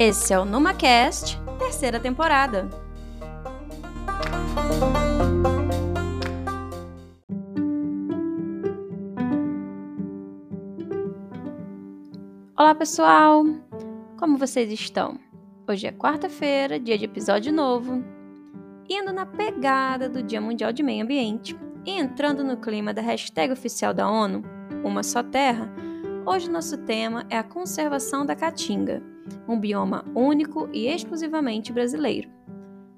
Esse é o NumaCast, terceira temporada. Olá, pessoal! Como vocês estão? Hoje é quarta-feira, dia de episódio novo. Indo na pegada do Dia Mundial de Meio Ambiente e entrando no clima da hashtag oficial da ONU, Uma Só Terra, hoje nosso tema é a conservação da caatinga, um bioma único e exclusivamente brasileiro.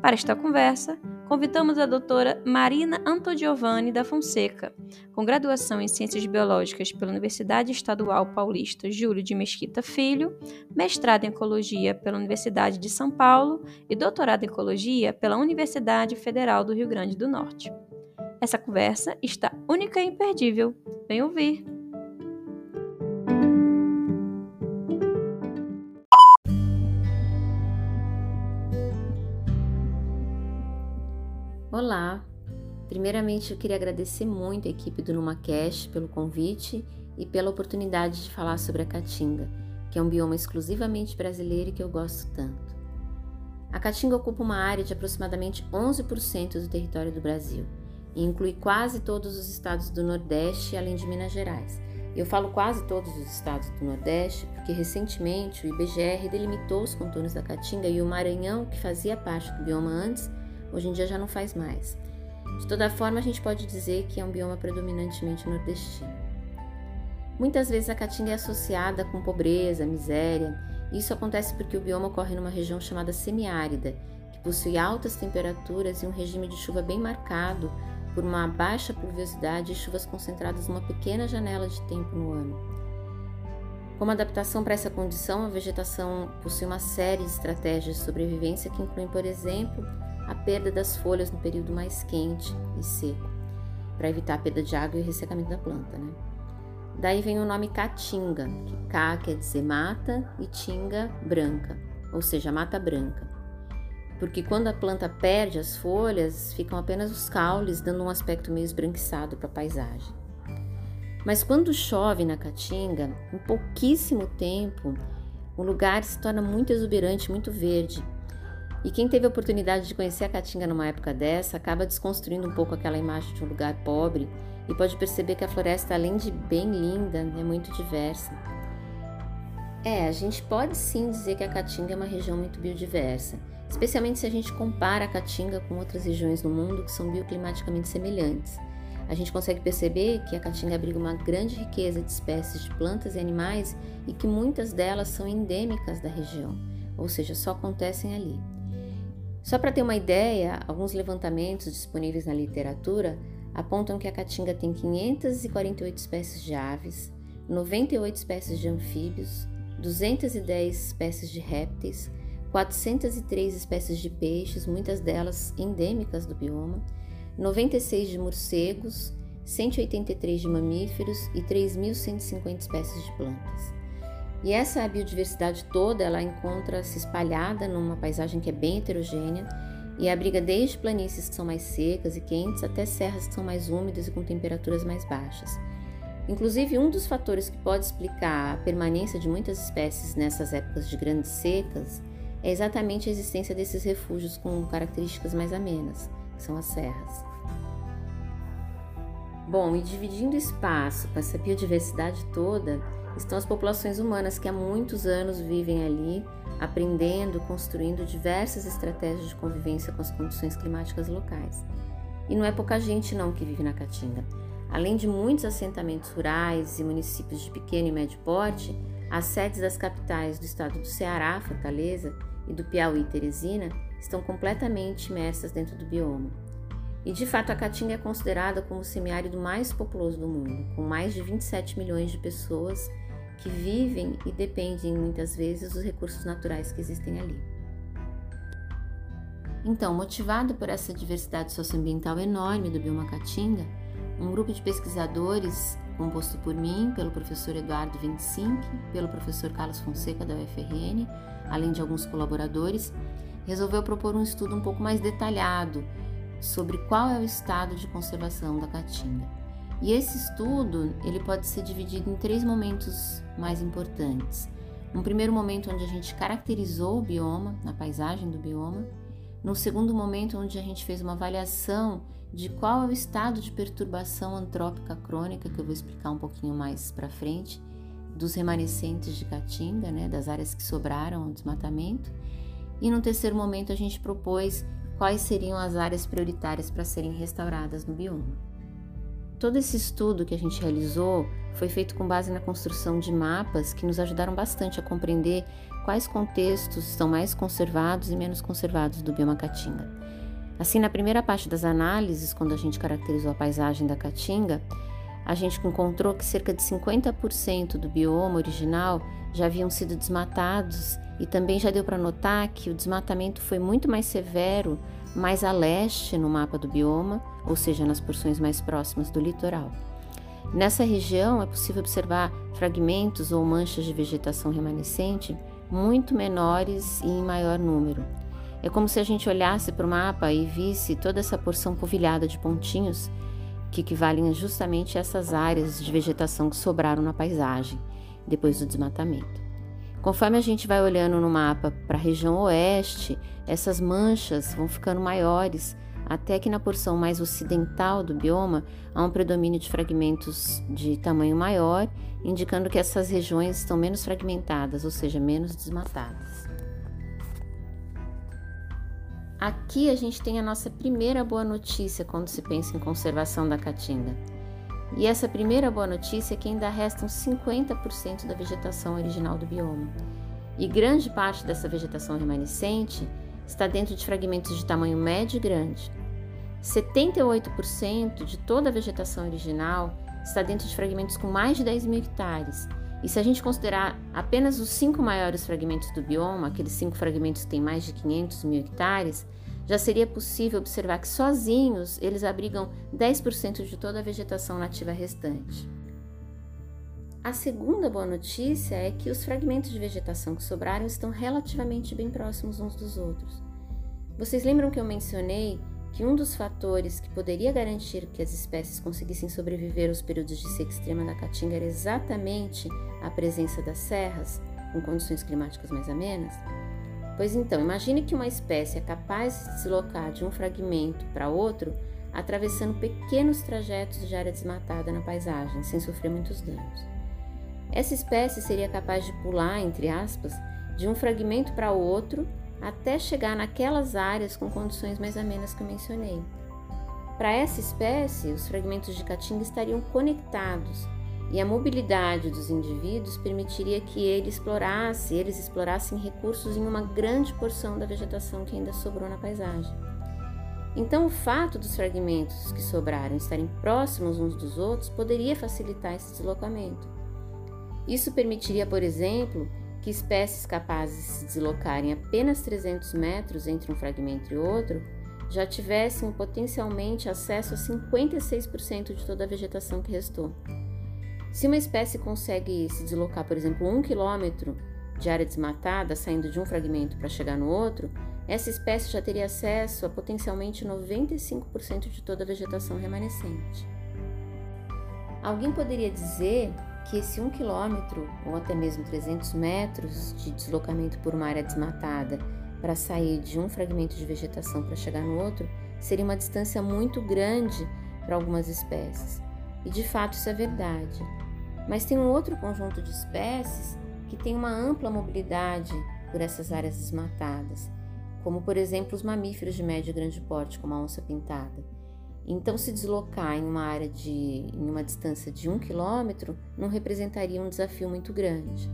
Para esta conversa, convidamos a doutora Marina Antodiovani da Fonseca, com graduação em Ciências Biológicas pela Universidade Estadual Paulista Júlio de Mesquita Filho, mestrado em Ecologia pela Universidade de São Paulo e doutorado em Ecologia pela Universidade Federal do Rio Grande do Norte. Essa conversa está única e imperdível. Vem ouvir! Olá! Primeiramente, eu queria agradecer muito a equipe do NumaCast pelo convite e pela oportunidade de falar sobre a Caatinga, que é um bioma exclusivamente brasileiro e que eu gosto tanto. A Caatinga ocupa uma área de aproximadamente 11% do território do Brasil e inclui quase todos os estados do Nordeste, além de Minas Gerais. Eu falo quase todos os estados do Nordeste porque recentemente o IBGE delimitou os contornos da Caatinga e o Maranhão, que fazia parte do bioma antes, Hoje em dia já não faz mais. De toda forma, a gente pode dizer que é um bioma predominantemente nordestino. Muitas vezes a caatinga é associada com pobreza, miséria. Isso acontece porque o bioma ocorre numa região chamada semiárida, que possui altas temperaturas e um regime de chuva bem marcado por uma baixa pluviosidade e chuvas concentradas numa pequena janela de tempo no ano. Como adaptação para essa condição, a vegetação possui uma série de estratégias de sobrevivência que incluem, por exemplo, a perda das folhas no período mais quente e seco, para evitar a perda de água e o ressecamento da planta. Né? Daí vem o nome caatinga, que ca quer dizer mata e tinga branca, ou seja, mata branca. Porque quando a planta perde as folhas, ficam apenas os caules, dando um aspecto meio esbranquiçado para a paisagem. Mas quando chove na caatinga, em pouquíssimo tempo, o lugar se torna muito exuberante, muito verde, e quem teve a oportunidade de conhecer a Caatinga numa época dessa acaba desconstruindo um pouco aquela imagem de um lugar pobre e pode perceber que a floresta, além de bem linda, é muito diversa. É, a gente pode sim dizer que a Caatinga é uma região muito biodiversa, especialmente se a gente compara a Caatinga com outras regiões do mundo que são bioclimaticamente semelhantes. A gente consegue perceber que a Caatinga abriga uma grande riqueza de espécies de plantas e animais e que muitas delas são endêmicas da região, ou seja, só acontecem ali. Só para ter uma ideia, alguns levantamentos disponíveis na literatura apontam que a caatinga tem 548 espécies de aves, 98 espécies de anfíbios, 210 espécies de répteis, 403 espécies de peixes, muitas delas endêmicas do bioma, 96 de morcegos, 183 de mamíferos e 3.150 espécies de plantas. E essa biodiversidade toda ela encontra-se espalhada numa paisagem que é bem heterogênea e abriga desde planícies que são mais secas e quentes até serras que são mais úmidas e com temperaturas mais baixas. Inclusive, um dos fatores que pode explicar a permanência de muitas espécies nessas épocas de grandes secas é exatamente a existência desses refúgios com características mais amenas, que são as serras. Bom, e dividindo espaço com essa biodiversidade toda, estão as populações humanas que há muitos anos vivem ali, aprendendo, construindo diversas estratégias de convivência com as condições climáticas locais. E não é pouca gente não que vive na Caatinga. Além de muitos assentamentos rurais e municípios de pequeno e médio porte, as sedes das capitais do estado do Ceará, Fortaleza, e do Piauí, Teresina, estão completamente imersas dentro do bioma. E de fato, a Caatinga é considerada como o semiárido mais populoso do mundo, com mais de 27 milhões de pessoas que vivem e dependem muitas vezes dos recursos naturais que existem ali. Então, motivado por essa diversidade socioambiental enorme do bioma Caatinga, um grupo de pesquisadores, composto por mim, pelo professor Eduardo Vincink, pelo professor Carlos Fonseca da UFRN, além de alguns colaboradores, resolveu propor um estudo um pouco mais detalhado sobre qual é o estado de conservação da Caatinga. E esse estudo ele pode ser dividido em três momentos mais importantes. Um primeiro momento onde a gente caracterizou o bioma, na paisagem do bioma. No segundo momento, onde a gente fez uma avaliação de qual é o estado de perturbação antrópica crônica, que eu vou explicar um pouquinho mais para frente, dos remanescentes de Caatinga, né, das áreas que sobraram ao desmatamento. E no terceiro momento, a gente propôs quais seriam as áreas prioritárias para serem restauradas no bioma. Todo esse estudo que a gente realizou foi feito com base na construção de mapas que nos ajudaram bastante a compreender quais contextos estão mais conservados e menos conservados do bioma Caatinga. Assim, na primeira parte das análises, quando a gente caracterizou a paisagem da Caatinga, a gente encontrou que cerca de 50% do bioma original já haviam sido desmatados e também já deu para notar que o desmatamento foi muito mais severo mais a leste no mapa do bioma, ou seja, nas porções mais próximas do litoral. Nessa região é possível observar fragmentos ou manchas de vegetação remanescente muito menores e em maior número. É como se a gente olhasse para o mapa e visse toda essa porção polvilhada de pontinhos que equivalem justamente a essas áreas de vegetação que sobraram na paisagem depois do desmatamento. Conforme a gente vai olhando no mapa para a região oeste, essas manchas vão ficando maiores, até que na porção mais ocidental do bioma há um predomínio de fragmentos de tamanho maior, indicando que essas regiões estão menos fragmentadas, ou seja, menos desmatadas. Aqui a gente tem a nossa primeira boa notícia quando se pensa em conservação da caatinga. E essa primeira boa notícia é que ainda restam 50% da vegetação original do bioma. E grande parte dessa vegetação remanescente está dentro de fragmentos de tamanho médio e grande. 78% de toda a vegetação original está dentro de fragmentos com mais de 10 mil hectares. E se a gente considerar apenas os cinco maiores fragmentos do bioma, aqueles cinco fragmentos que têm mais de 500 mil hectares, já seria possível observar que sozinhos eles abrigam 10% de toda a vegetação nativa restante. A segunda boa notícia é que os fragmentos de vegetação que sobraram estão relativamente bem próximos uns dos outros. Vocês lembram que eu mencionei que um dos fatores que poderia garantir que as espécies conseguissem sobreviver aos períodos de seca extrema da caatinga era exatamente a presença das serras, com condições climáticas mais amenas? Pois então, imagine que uma espécie é capaz de se deslocar de um fragmento para outro, atravessando pequenos trajetos de área desmatada na paisagem, sem sofrer muitos danos. Essa espécie seria capaz de pular, entre aspas, de um fragmento para outro até chegar naquelas áreas com condições mais amenas que eu mencionei. Para essa espécie, os fragmentos de caatinga estariam conectados e a mobilidade dos indivíduos permitiria que ele explorasse, eles explorassem recursos em uma grande porção da vegetação que ainda sobrou na paisagem. Então, o fato dos fragmentos que sobraram estarem próximos uns dos outros poderia facilitar esse deslocamento. Isso permitiria, por exemplo, que espécies capazes de se deslocarem apenas 300 metros entre um fragmento e outro já tivessem potencialmente acesso a 56% de toda a vegetação que restou. Se uma espécie consegue se deslocar, por exemplo, um quilômetro de área desmatada, saindo de um fragmento para chegar no outro, essa espécie já teria acesso a potencialmente 95% de toda a vegetação remanescente. Alguém poderia dizer que esse 1 quilômetro ou até mesmo 300 metros de deslocamento por uma área desmatada para sair de um fragmento de vegetação para chegar no outro seria uma distância muito grande para algumas espécies. E de fato isso é verdade. Mas tem um outro conjunto de espécies que tem uma ampla mobilidade por essas áreas desmatadas, como por exemplo os mamíferos de médio e grande porte, como a onça pintada. Então, se deslocar em uma área de em uma distância de um quilômetro não representaria um desafio muito grande.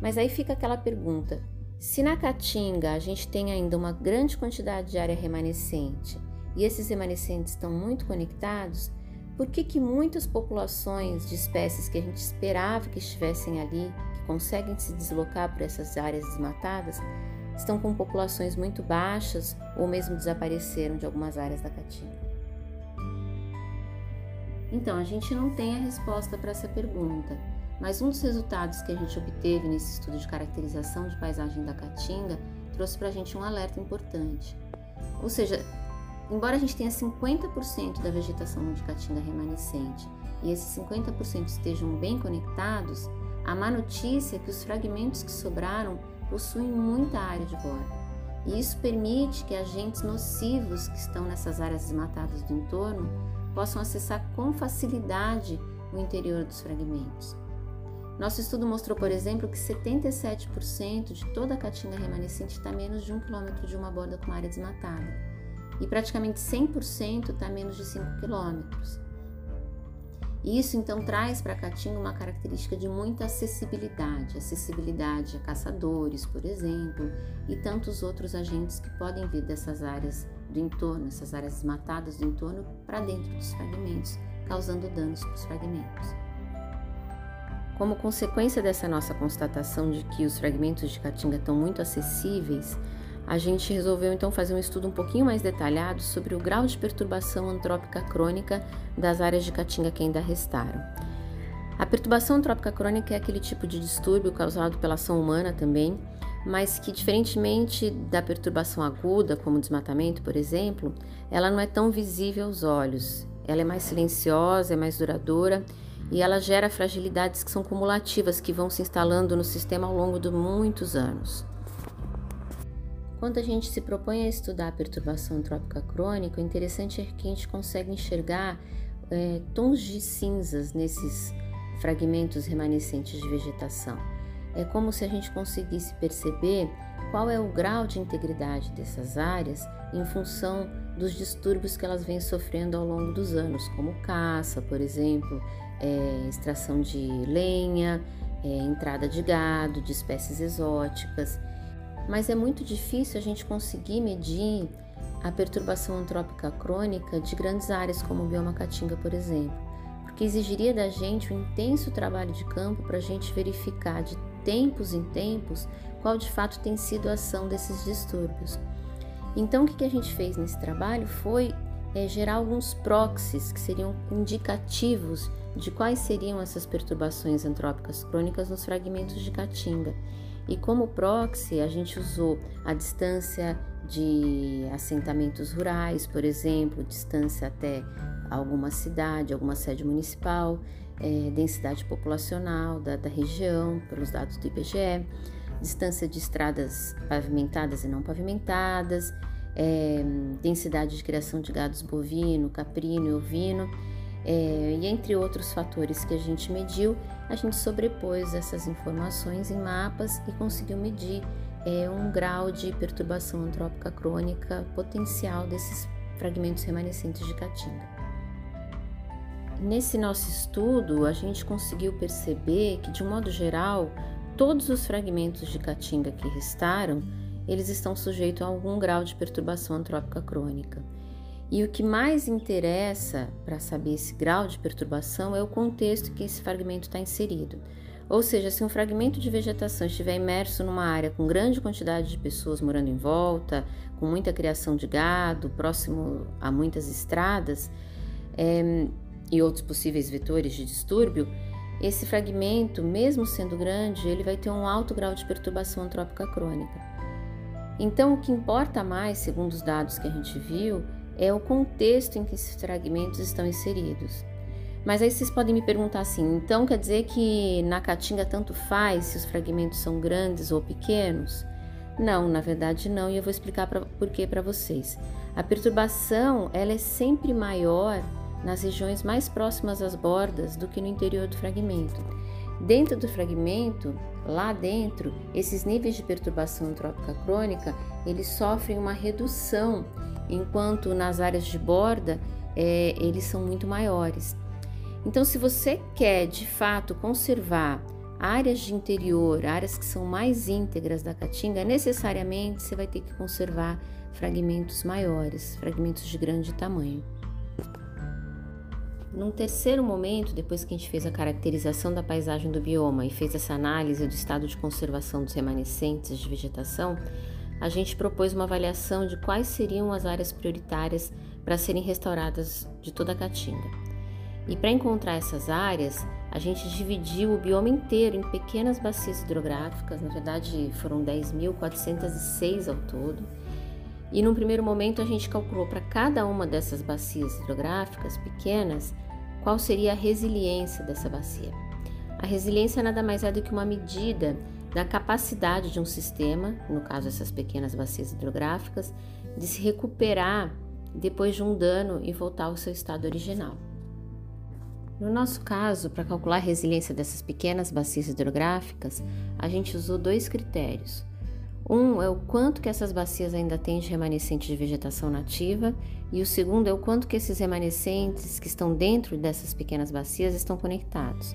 Mas aí fica aquela pergunta: se na Caatinga a gente tem ainda uma grande quantidade de área remanescente e esses remanescentes estão muito conectados, por que, que muitas populações de espécies que a gente esperava que estivessem ali, que conseguem se deslocar por essas áreas desmatadas, estão com populações muito baixas ou mesmo desapareceram de algumas áreas da Caatinga? Então, a gente não tem a resposta para essa pergunta, mas um dos resultados que a gente obteve nesse estudo de caracterização de paisagem da Caatinga trouxe para a gente um alerta importante. Ou seja, Embora a gente tenha 50% da vegetação de caatinga remanescente e esses 50% estejam bem conectados, A má notícia é que os fragmentos que sobraram possuem muita área de borda. E isso permite que agentes nocivos que estão nessas áreas desmatadas do entorno possam acessar com facilidade o interior dos fragmentos. Nosso estudo mostrou, por exemplo, que 77% de toda a caatinga remanescente está a menos de um quilômetro de uma borda com área desmatada e praticamente 100% está a menos de 5 quilômetros. Isso então traz para caatinga uma característica de muita acessibilidade, acessibilidade a caçadores, por exemplo, e tantos outros agentes que podem vir dessas áreas do entorno, essas áreas desmatadas do entorno, para dentro dos fragmentos, causando danos para os fragmentos. Como consequência dessa nossa constatação de que os fragmentos de Caatinga estão muito acessíveis, a gente resolveu então fazer um estudo um pouquinho mais detalhado sobre o grau de perturbação antrópica crônica das áreas de Caatinga que ainda restaram. A perturbação antrópica crônica é aquele tipo de distúrbio causado pela ação humana também, mas que, diferentemente da perturbação aguda, como desmatamento, por exemplo, ela não é tão visível aos olhos. Ela é mais silenciosa, é mais duradoura e ela gera fragilidades que são cumulativas, que vão se instalando no sistema ao longo de muitos anos. Quando a gente se propõe a estudar a perturbação antrópica crônica, o interessante é que a gente consegue enxergar é, tons de cinzas nesses fragmentos remanescentes de vegetação. É como se a gente conseguisse perceber qual é o grau de integridade dessas áreas em função dos distúrbios que elas vêm sofrendo ao longo dos anos, como caça, por exemplo, é, extração de lenha, é, entrada de gado, de espécies exóticas. Mas é muito difícil a gente conseguir medir a perturbação antrópica crônica de grandes áreas como o bioma Caatinga, por exemplo, porque exigiria da gente um intenso trabalho de campo para a gente verificar de tempos em tempos qual de fato tem sido a ação desses distúrbios. Então, o que a gente fez nesse trabalho foi é, gerar alguns proxies que seriam indicativos de quais seriam essas perturbações antrópicas crônicas nos fragmentos de caatinga. E como proxy, a gente usou a distância de assentamentos rurais, por exemplo, distância até alguma cidade, alguma sede municipal, é, densidade populacional da, da região, pelos dados do IBGE, distância de estradas pavimentadas e não pavimentadas, é, densidade de criação de gados bovino, caprino e ovino, é, e entre outros fatores que a gente mediu, a gente sobrepôs essas informações em mapas e conseguiu medir é, um grau de perturbação antrópica crônica potencial desses fragmentos remanescentes de caatinga. Nesse nosso estudo, a gente conseguiu perceber que, de um modo geral, todos os fragmentos de caatinga que restaram eles estão sujeitos a algum grau de perturbação antrópica crônica. E o que mais interessa para saber esse grau de perturbação é o contexto em que esse fragmento está inserido. Ou seja, se um fragmento de vegetação estiver imerso numa área com grande quantidade de pessoas morando em volta, com muita criação de gado, próximo a muitas estradas é, e outros possíveis vetores de distúrbio, esse fragmento, mesmo sendo grande, ele vai ter um alto grau de perturbação antrópica crônica. Então, o que importa mais, segundo os dados que a gente viu, é o contexto em que esses fragmentos estão inseridos. Mas aí vocês podem me perguntar assim: então quer dizer que na caatinga tanto faz se os fragmentos são grandes ou pequenos? Não, na verdade não, e eu vou explicar pra, por que para vocês. A perturbação ela é sempre maior nas regiões mais próximas às bordas do que no interior do fragmento. Dentro do fragmento, lá dentro, esses níveis de perturbação antrópica crônica, eles sofrem uma redução, enquanto nas áreas de borda, é, eles são muito maiores. Então, se você quer de fato conservar áreas de interior, áreas que são mais íntegras da caatinga, necessariamente você vai ter que conservar fragmentos maiores, fragmentos de grande tamanho. Num terceiro momento, depois que a gente fez a caracterização da paisagem do bioma e fez essa análise do estado de conservação dos remanescentes de vegetação, a gente propôs uma avaliação de quais seriam as áreas prioritárias para serem restauradas de toda a Caatinga. E para encontrar essas áreas, a gente dividiu o bioma inteiro em pequenas bacias hidrográficas, na verdade foram 10.406 ao todo. E num primeiro momento a gente calculou para cada uma dessas bacias hidrográficas pequenas qual seria a resiliência dessa bacia. A resiliência nada mais é do que uma medida da capacidade de um sistema, no caso essas pequenas bacias hidrográficas, de se recuperar depois de um dano e voltar ao seu estado original. No nosso caso, para calcular a resiliência dessas pequenas bacias hidrográficas, a gente usou dois critérios. Um é o quanto que essas bacias ainda têm de remanescente de vegetação nativa, e o segundo é o quanto que esses remanescentes que estão dentro dessas pequenas bacias estão conectados.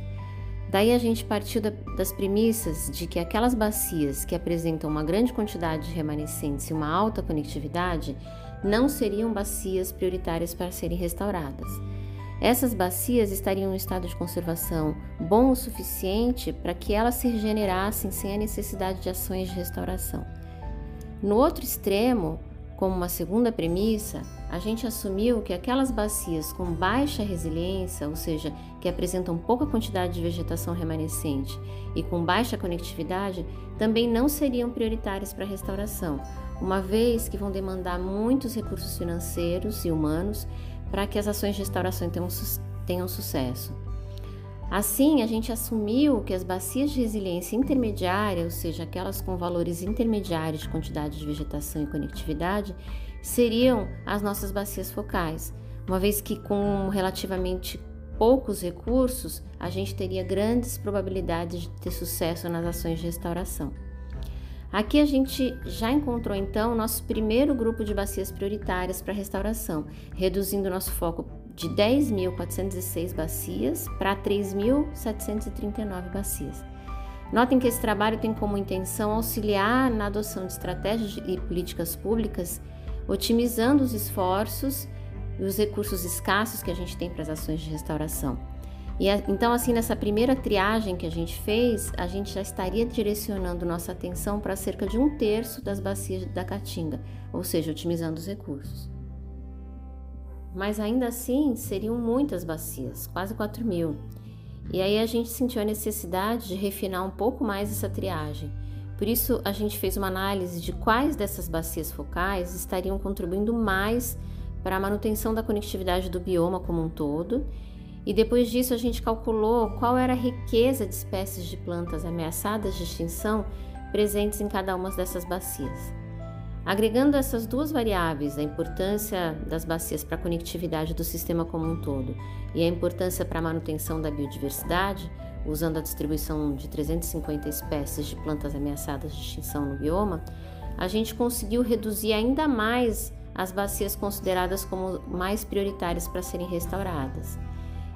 Daí a gente partiu da, das premissas de que aquelas bacias que apresentam uma grande quantidade de remanescentes e uma alta conectividade não seriam bacias prioritárias para serem restauradas. Essas bacias estariam em estado de conservação bom o suficiente para que elas se regenerassem sem a necessidade de ações de restauração. No outro extremo, como uma segunda premissa, a gente assumiu que aquelas bacias com baixa resiliência, ou seja, que apresentam pouca quantidade de vegetação remanescente e com baixa conectividade, também não seriam prioritárias para a restauração, uma vez que vão demandar muitos recursos financeiros e humanos para que as ações de restauração tenham, tenham sucesso. Assim, a gente assumiu que as bacias de resiliência intermediária, ou seja, aquelas com valores intermediários de quantidade de vegetação e conectividade, seriam as nossas bacias focais, uma vez que com relativamente poucos recursos, a gente teria grandes probabilidades de ter sucesso nas ações de restauração. Aqui a gente já encontrou então o nosso primeiro grupo de bacias prioritárias para restauração, reduzindo nosso foco de 10.406 bacias para 3.739 bacias. Notem que esse trabalho tem como intenção auxiliar na adoção de estratégias e políticas públicas, otimizando os esforços e os recursos escassos que a gente tem para as ações de restauração. E então, assim, nessa primeira triagem que a gente fez, a gente já estaria direcionando nossa atenção para cerca de um terço das bacias da Caatinga, ou seja, otimizando os recursos. Mas ainda assim, seriam muitas bacias, quase 4 mil. E aí a gente sentiu a necessidade de refinar um pouco mais essa triagem. Por isso, a gente fez uma análise de quais dessas bacias focais estariam contribuindo mais para a manutenção da conectividade do bioma como um todo. E depois disso, a gente calculou qual era a riqueza de espécies de plantas ameaçadas de extinção presentes em cada uma dessas bacias. Agregando essas duas variáveis, a importância das bacias para a conectividade do sistema como um todo e a importância para a manutenção da biodiversidade, usando a distribuição de 350 espécies de plantas ameaçadas de extinção no bioma, a gente conseguiu reduzir ainda mais as bacias consideradas como mais prioritárias para serem restauradas.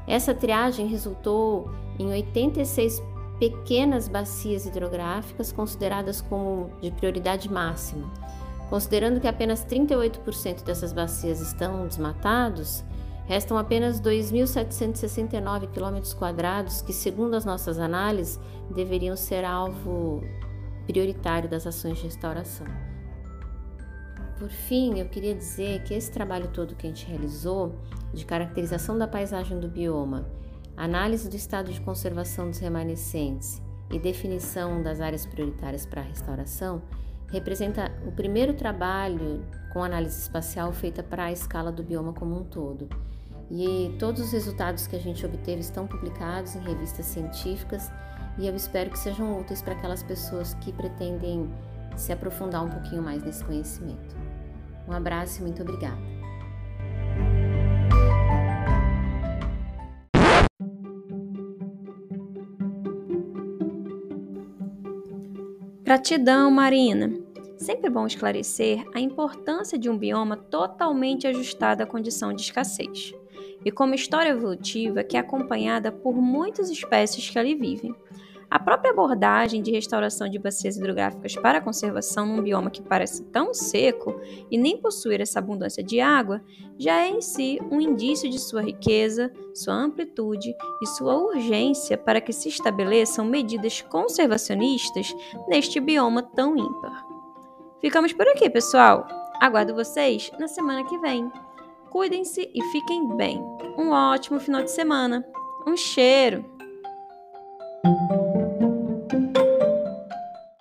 Essa triagem resultou em 86 pequenas bacias hidrográficas consideradas como de prioridade máxima Considerando que apenas 38% dessas bacias estão desmatados, restam apenas 2.769 km que, segundo as nossas análises, deveriam ser alvo prioritário das ações de restauração. Por fim, eu queria dizer que esse trabalho todo que a gente realizou de caracterização da paisagem do bioma, análise do estado de conservação dos remanescentes e definição das áreas prioritárias para a restauração representa o primeiro trabalho com análise espacial feita para a escala do bioma como um todo. E todos os resultados que a gente obteve estão publicados em revistas científicas e eu espero que sejam úteis para aquelas pessoas que pretendem se aprofundar um pouquinho mais nesse conhecimento. Um abraço e muito obrigada. Gratidão, Marina. Sempre bom esclarecer a importância de um bioma totalmente ajustado à condição de escassez, e como história evolutiva que é acompanhada por muitas espécies que ali vivem. A própria abordagem de restauração de bacias hidrográficas para conservação num bioma que parece tão seco e nem possuir essa abundância de água já é em si um indício de sua riqueza, sua amplitude e sua urgência para que se estabeleçam medidas conservacionistas neste bioma tão ímpar. Ficamos por aqui, pessoal. Aguardo vocês na semana que vem. Cuidem-se e fiquem bem. Um ótimo final de semana. Um cheiro!